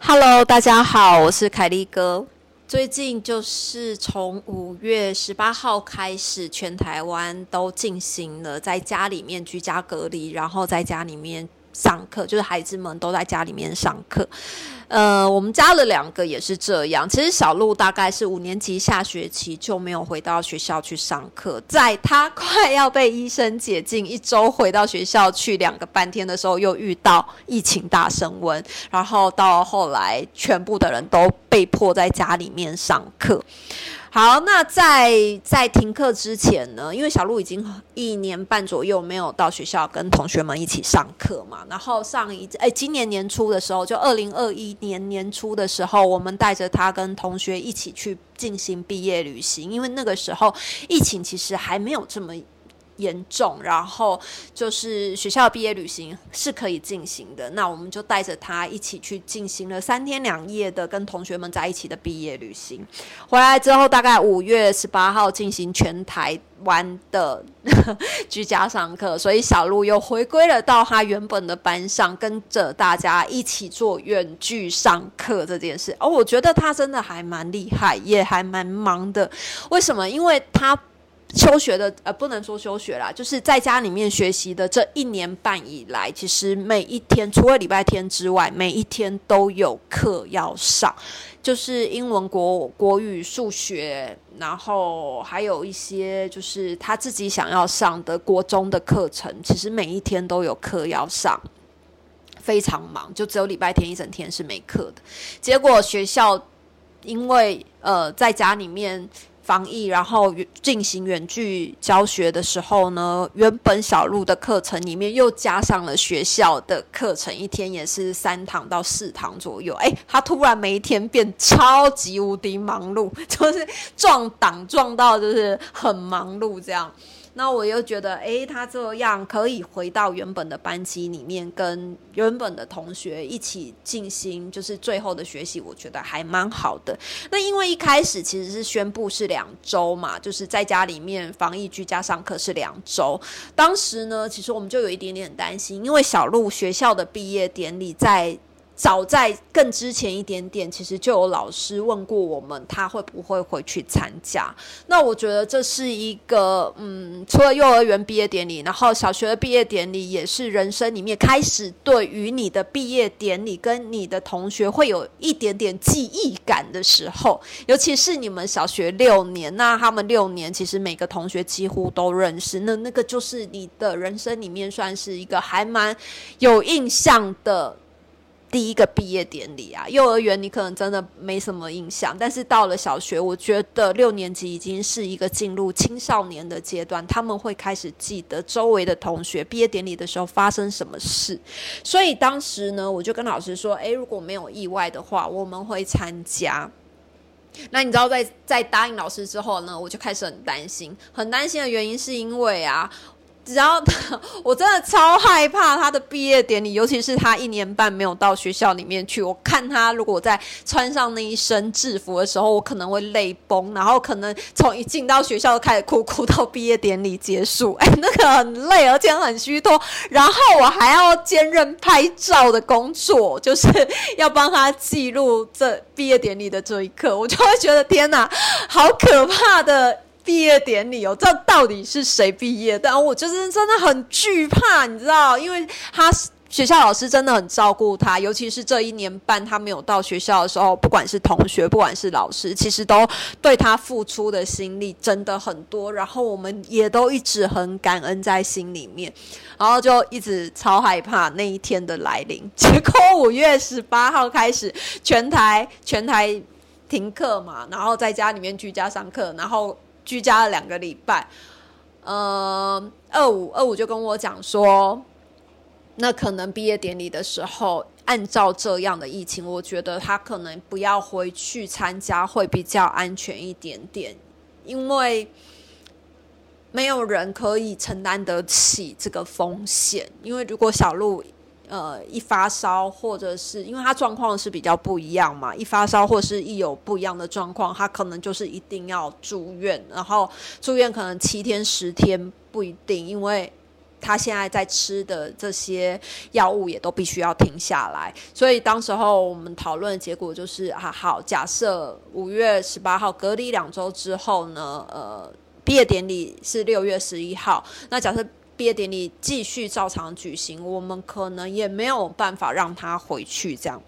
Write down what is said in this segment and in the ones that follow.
Hello，大家好，我是凯利哥。最近就是从五月十八号开始，全台湾都进行了在家里面居家隔离，然后在家里面上课，就是孩子们都在家里面上课。呃，我们家的两个也是这样。其实小鹿大概是五年级下学期就没有回到学校去上课，在他快要被医生解禁一周回到学校去两个半天的时候，又遇到疫情大升温，然后到后来全部的人都被迫在家里面上课。好，那在在停课之前呢，因为小鹿已经一年半左右没有到学校跟同学们一起上课嘛，然后上一哎今年年初的时候，就二零二一年年初的时候，我们带着他跟同学一起去进行毕业旅行，因为那个时候疫情其实还没有这么。严重，然后就是学校毕业旅行是可以进行的，那我们就带着他一起去进行了三天两夜的跟同学们在一起的毕业旅行。回来之后，大概五月十八号进行全台湾的居家上课，所以小鹿又回归了到他原本的班上，跟着大家一起做远距上课这件事。哦，我觉得他真的还蛮厉害，也还蛮忙的。为什么？因为他。休学的呃，不能说休学啦，就是在家里面学习的这一年半以来，其实每一天除了礼拜天之外，每一天都有课要上，就是英文、国国语、数学，然后还有一些就是他自己想要上的国中的课程，其实每一天都有课要上，非常忙，就只有礼拜天一整天是没课的。结果学校因为呃在家里面。防疫，然后进行远距教学的时候呢，原本小鹿的课程里面又加上了学校的课程，一天也是三堂到四堂左右。哎，他突然每一天变超级无敌忙碌，就是撞档撞到就是很忙碌这样。那我又觉得，哎，他这样可以回到原本的班级里面，跟原本的同学一起进行，就是最后的学习，我觉得还蛮好的。那因为一开始其实是宣布是两周嘛，就是在家里面防疫居家上课是两周。当时呢，其实我们就有一点点担心，因为小鹿学校的毕业典礼在。早在更之前一点点，其实就有老师问过我们，他会不会回去参加？那我觉得这是一个，嗯，除了幼儿园毕业典礼，然后小学的毕业典礼，也是人生里面开始对于你的毕业典礼跟你的同学会有一点点记忆感的时候。尤其是你们小学六年，那他们六年其实每个同学几乎都认识，那那个就是你的人生里面算是一个还蛮有印象的。第一个毕业典礼啊，幼儿园你可能真的没什么印象，但是到了小学，我觉得六年级已经是一个进入青少年的阶段，他们会开始记得周围的同学毕业典礼的时候发生什么事。所以当时呢，我就跟老师说：“诶，如果没有意外的话，我们会参加。”那你知道，在在答应老师之后呢，我就开始很担心，很担心的原因是因为啊。然后他，我真的超害怕他的毕业典礼，尤其是他一年半没有到学校里面去。我看他如果在穿上那一身制服的时候，我可能会泪崩，然后可能从一进到学校就开始哭，哭到毕业典礼结束。哎，那个很累，而且很虚脱。然后我还要兼任拍照的工作，就是要帮他记录这毕业典礼的这一刻，我就会觉得天哪，好可怕的。毕业典礼哦，这到底是谁毕业？但我就是真的很惧怕，你知道，因为他学校老师真的很照顾他，尤其是这一年半他没有到学校的时候，不管是同学，不管是老师，其实都对他付出的心力真的很多。然后我们也都一直很感恩在心里面，然后就一直超害怕那一天的来临。结果五月十八号开始，全台全台停课嘛，然后在家里面居家上课，然后。居家了两个礼拜，呃，二五二五就跟我讲说，那可能毕业典礼的时候，按照这样的疫情，我觉得他可能不要回去参加会比较安全一点点，因为没有人可以承担得起这个风险。因为如果小鹿呃一发烧，或者是因为他状况是比较不一样嘛，一发烧或是一有不一样的状况，他可能就是一定要住院，然后住院可能七天十天不一定，因为。他现在在吃的这些药物也都必须要停下来，所以当时候我们讨论的结果就是啊，好，假设五月十八号隔离两周之后呢，呃，毕业典礼是六月十一号，那假设毕业典礼继续照常举行，我们可能也没有办法让他回去这样，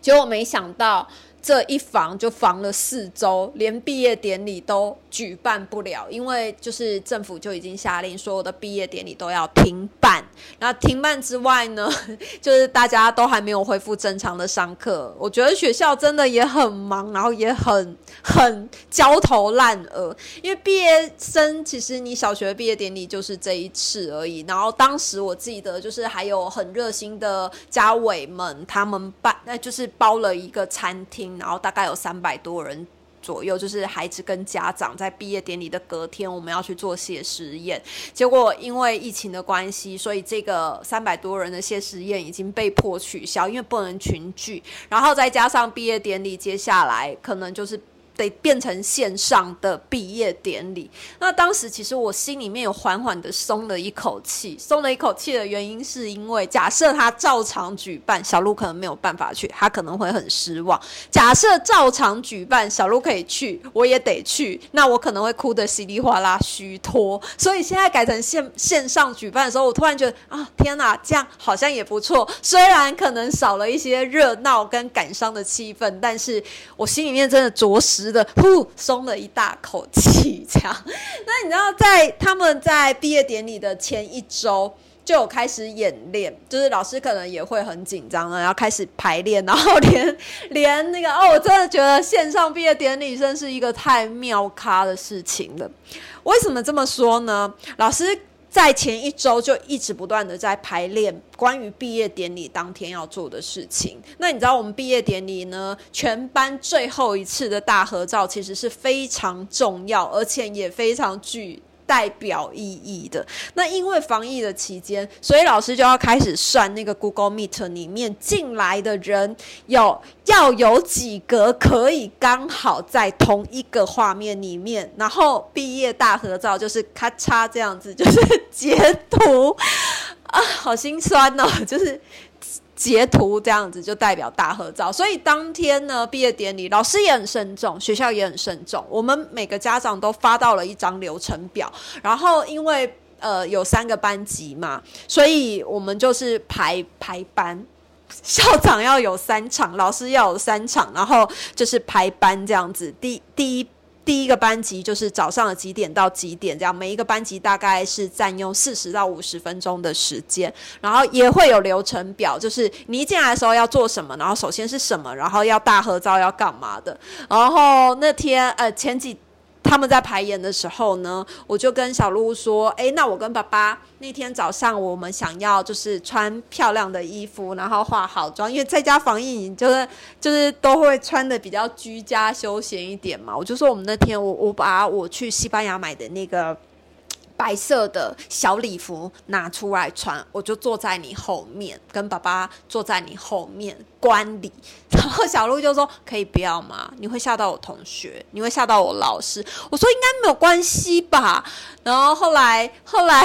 结果没想到。这一防就防了四周，连毕业典礼都举办不了，因为就是政府就已经下令，所有的毕业典礼都要停办。那停办之外呢，就是大家都还没有恢复正常的上课。我觉得学校真的也很忙，然后也很很焦头烂额。因为毕业生其实你小学毕业典礼就是这一次而已。然后当时我记得就是还有很热心的家委们，他们办那就是包了一个餐厅。然后大概有三百多人左右，就是孩子跟家长在毕业典礼的隔天，我们要去做谢师宴。结果因为疫情的关系，所以这个三百多人的谢师宴已经被迫取消，因为不能群聚。然后再加上毕业典礼，接下来可能就是。得变成线上的毕业典礼，那当时其实我心里面有缓缓的松了一口气，松了一口气的原因是因为假设他照常举办，小鹿可能没有办法去，他可能会很失望。假设照常举办，小鹿可以去，我也得去，那我可能会哭得稀里哗啦虚脱。所以现在改成线线上举办的时候，我突然觉得啊，天哪，这样好像也不错。虽然可能少了一些热闹跟感伤的气氛，但是我心里面真的着实。的呼松了一大口气，这样。那你知道，在他们在毕业典礼的前一周就有开始演练，就是老师可能也会很紧张了，然后开始排练，然后连连那个哦，我真的觉得线上毕业典礼真是一个太妙咖的事情了。为什么这么说呢？老师。在前一周就一直不断的在排练关于毕业典礼当天要做的事情。那你知道我们毕业典礼呢，全班最后一次的大合照其实是非常重要，而且也非常具。代表意义的那，因为防疫的期间，所以老师就要开始算那个 Google Meet 里面进来的人有要有几个可以刚好在同一个画面里面，然后毕业大合照就是咔嚓这样子，就是 截图啊，好心酸哦，就是。截图这样子就代表大合照，所以当天呢毕业典礼，老师也很慎重，学校也很慎重，我们每个家长都发到了一张流程表，然后因为呃有三个班级嘛，所以我们就是排排班，校长要有三场，老师要有三场，然后就是排班这样子，第第一。第一个班级就是早上的几点到几点，这样每一个班级大概是占用四十到五十分钟的时间，然后也会有流程表，就是你一进来的时候要做什么，然后首先是什么，然后要大合照要干嘛的，然后那天呃前几。他们在排演的时候呢，我就跟小鹿说：“哎，那我跟爸爸那天早上，我们想要就是穿漂亮的衣服，然后化好妆，因为在家防疫，你就是就是都会穿的比较居家休闲一点嘛。”我就说我们那天，我我把我去西班牙买的那个。白色的小礼服拿出来穿，我就坐在你后面，跟爸爸坐在你后面观礼。然后小鹿就说：“可以不要吗？你会吓到我同学，你会吓到我老师。”我说：“应该没有关系吧。”然后后来后来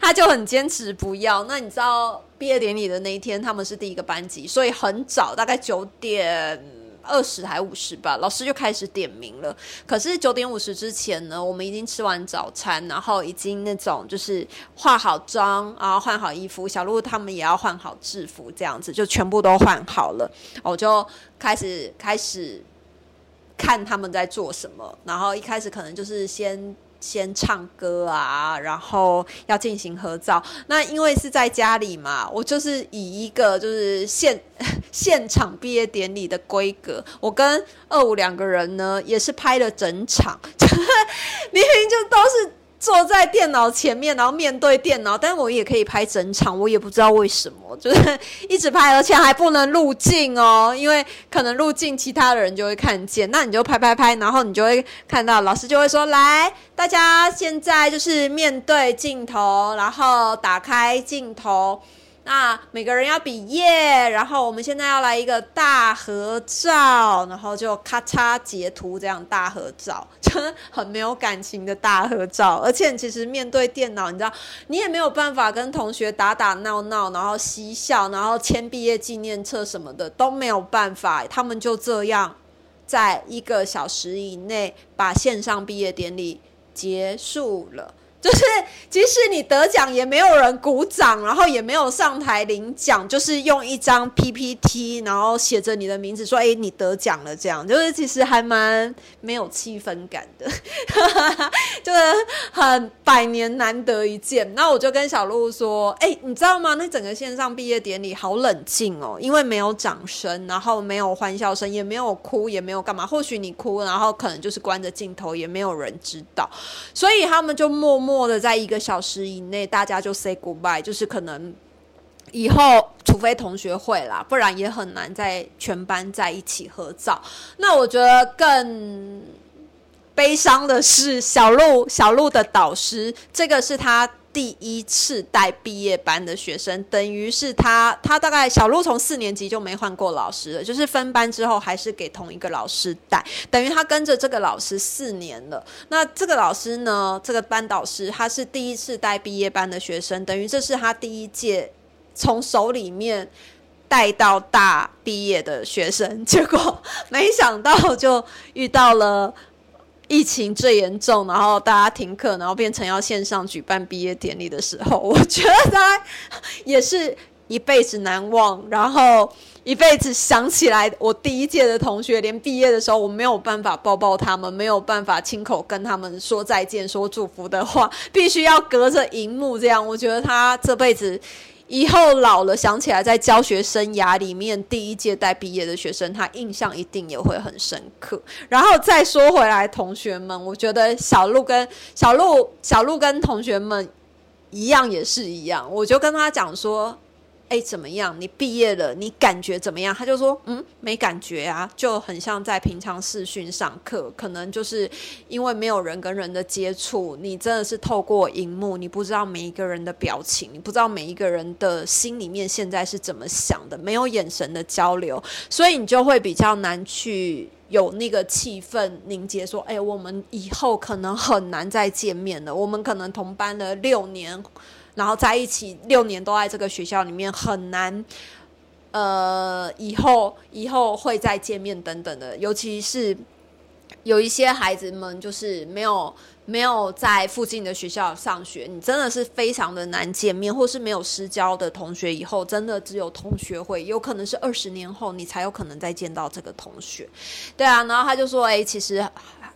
他就很坚持不要。那你知道毕业典礼的那一天，他们是第一个班级，所以很早，大概九点。二十还五十吧，老师就开始点名了。可是九点五十之前呢，我们已经吃完早餐，然后已经那种就是化好妆，然后换好衣服。小鹿他们也要换好制服，这样子就全部都换好了。我就开始开始看他们在做什么，然后一开始可能就是先。先唱歌啊，然后要进行合照。那因为是在家里嘛，我就是以一个就是现现场毕业典礼的规格，我跟二五两个人呢，也是拍了整场，明明就都是。坐在电脑前面，然后面对电脑，但我也可以拍整场，我也不知道为什么，就是 一直拍，而且还不能入镜哦，因为可能入镜，其他的人就会看见。那你就拍拍拍，然后你就会看到老师就会说：“来，大家现在就是面对镜头，然后打开镜头。”那每个人要比耶，然后我们现在要来一个大合照，然后就咔嚓截图这样大合照，真的很没有感情的大合照。而且其实面对电脑，你知道，你也没有办法跟同学打打闹闹，然后嬉笑，然后签毕业纪念册什么的都没有办法。他们就这样在一个小时以内把线上毕业典礼结束了。就是即使你得奖，也没有人鼓掌，然后也没有上台领奖，就是用一张 PPT，然后写着你的名字，说：“哎，你得奖了。”这样就是其实还蛮没有气氛感的，就是很百年难得一见。那我就跟小鹿说：“哎，你知道吗？那整个线上毕业典礼好冷静哦，因为没有掌声，然后没有欢笑声，也没有哭，也没有干嘛。或许你哭，然后可能就是关着镜头，也没有人知道，所以他们就默默。”默的在一个小时以内，大家就 say goodbye，就是可能以后除非同学会啦，不然也很难在全班在一起合照。那我觉得更悲伤的是小鹿，小鹿的导师，这个是他。第一次带毕业班的学生，等于是他，他大概小鹿从四年级就没换过老师了，就是分班之后还是给同一个老师带，等于他跟着这个老师四年了。那这个老师呢，这个班导师他是第一次带毕业班的学生，等于这是他第一届从手里面带到大毕业的学生，结果没想到就遇到了。疫情最严重，然后大家停课，然后变成要线上举办毕业典礼的时候，我觉得也是一辈子难忘，然后一辈子想起来我第一届的同学，连毕业的时候我没有办法抱抱他们，没有办法亲口跟他们说再见、说祝福的话，必须要隔着荧幕这样。我觉得他这辈子。以后老了想起来，在教学生涯里面第一届带毕业的学生，他印象一定也会很深刻。然后再说回来，同学们，我觉得小鹿跟小鹿、小鹿跟同学们一样，也是一样。我就跟他讲说。哎，怎么样？你毕业了，你感觉怎么样？他就说，嗯，没感觉啊，就很像在平常视讯上课，可能就是因为没有人跟人的接触，你真的是透过荧幕，你不知道每一个人的表情，你不知道每一个人的心里面现在是怎么想的，没有眼神的交流，所以你就会比较难去有那个气氛凝结，说，哎，我们以后可能很难再见面了，我们可能同班了六年。然后在一起六年都在这个学校里面很难，呃，以后以后会再见面等等的，尤其是有一些孩子们就是没有没有在附近的学校上学，你真的是非常的难见面，或是没有私交的同学，以后真的只有同学会，有可能是二十年后你才有可能再见到这个同学。对啊，然后他就说：“哎，其实。”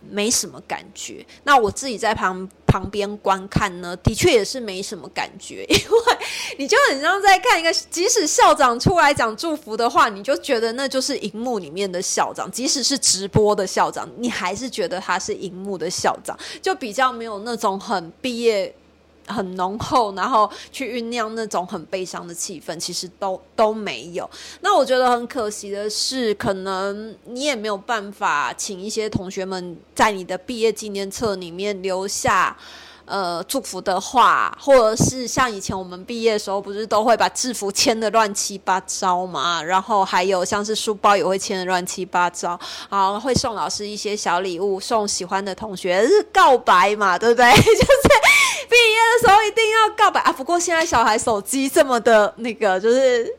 没什么感觉，那我自己在旁旁边观看呢，的确也是没什么感觉，因为你就很像在看一个，即使校长出来讲祝福的话，你就觉得那就是荧幕里面的校长，即使是直播的校长，你还是觉得他是荧幕的校长，就比较没有那种很毕业。很浓厚，然后去酝酿那种很悲伤的气氛，其实都都没有。那我觉得很可惜的是，可能你也没有办法请一些同学们在你的毕业纪念册里面留下。呃，祝福的话，或者是像以前我们毕业的时候，不是都会把制服签的乱七八糟嘛？然后还有像是书包也会签的乱七八糟，啊，会送老师一些小礼物，送喜欢的同学是告白嘛？对不对？就是毕业的时候一定要告白啊！不过现在小孩手机这么的那个，就是。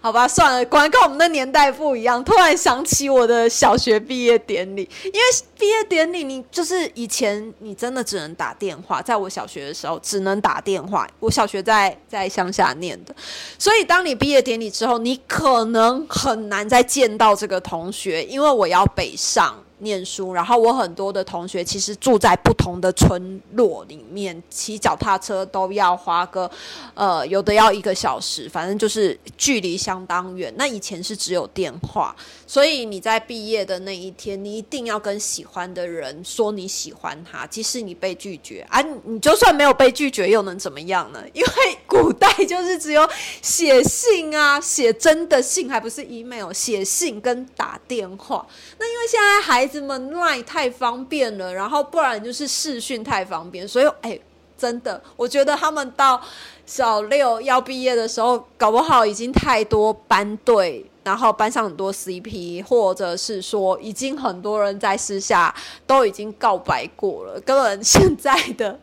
好吧，算了，果然跟我们的年代不一样。突然想起我的小学毕业典礼，因为毕业典礼你就是以前你真的只能打电话，在我小学的时候只能打电话。我小学在在乡下念的，所以当你毕业典礼之后，你可能很难再见到这个同学，因为我要北上。念书，然后我很多的同学其实住在不同的村落里面，骑脚踏车都要花个，呃，有的要一个小时，反正就是距离相当远。那以前是只有电话，所以你在毕业的那一天，你一定要跟喜欢的人说你喜欢他，即使你被拒绝啊，你就算没有被拒绝又能怎么样呢？因为古代就是只有写信啊，写真的信，还不是 email，写信跟打电话。那因为现在孩子们 line 太方便了，然后不然就是视讯太方便，所以哎，真的，我觉得他们到小六要毕业的时候，搞不好已经太多班队，然后班上很多 CP，或者是说已经很多人在私下都已经告白过了，根本现在的。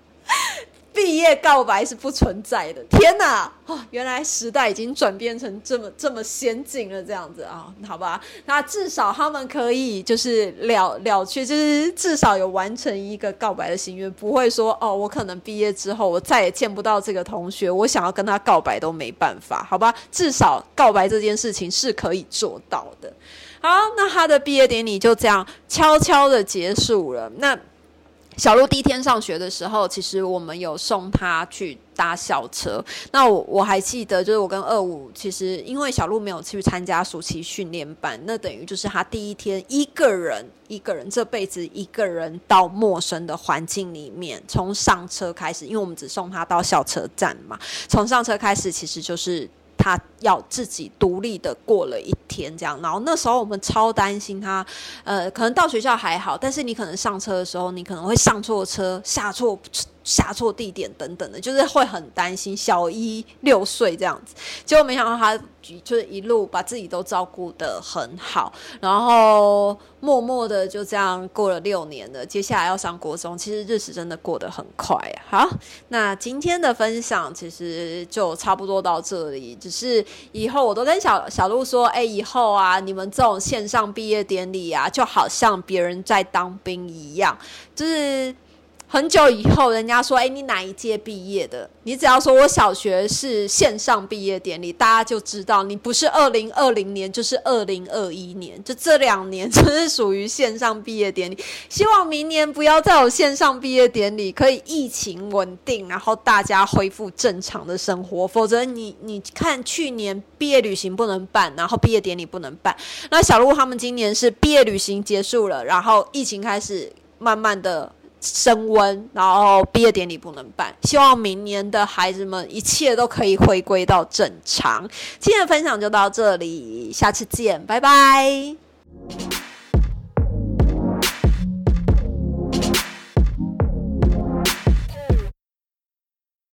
毕业告白是不存在的，天哪！哦，原来时代已经转变成这么这么先进了，这样子啊，好吧？那至少他们可以就是了了却，就是至少有完成一个告白的心愿，不会说哦，我可能毕业之后我再也见不到这个同学，我想要跟他告白都没办法，好吧？至少告白这件事情是可以做到的。好，那他的毕业典礼就这样悄悄的结束了。那。小鹿第一天上学的时候，其实我们有送他去搭校车。那我我还记得，就是我跟二五，其实因为小鹿没有去参加暑期训练班，那等于就是他第一天一个人，一个人这辈子一个人到陌生的环境里面，从上车开始，因为我们只送他到校车站嘛，从上车开始，其实就是。他要自己独立的过了一天，这样，然后那时候我们超担心他，呃，可能到学校还好，但是你可能上车的时候，你可能会上错车，下错。下错地点等等的，就是会很担心。小一六岁这样子，结果没想到他就是一路把自己都照顾的很好，然后默默的就这样过了六年了。接下来要上国中，其实日子真的过得很快啊。好，那今天的分享其实就差不多到这里。只是以后我都跟小小鹿说，哎，以后啊，你们这种线上毕业典礼啊，就好像别人在当兵一样，就是。很久以后，人家说：“哎，你哪一届毕业的？”你只要说我小学是线上毕业典礼，大家就知道你不是二零二零年，就是二零二一年，就这两年真是属于线上毕业典礼。希望明年不要再有线上毕业典礼，可以疫情稳定，然后大家恢复正常的生活。否则，你你看去年毕业旅行不能办，然后毕业典礼不能办。那小鹿他们今年是毕业旅行结束了，然后疫情开始慢慢的。升温，然后毕业典礼不能办。希望明年的孩子们一切都可以回归到正常。今天的分享就到这里，下次见，拜拜。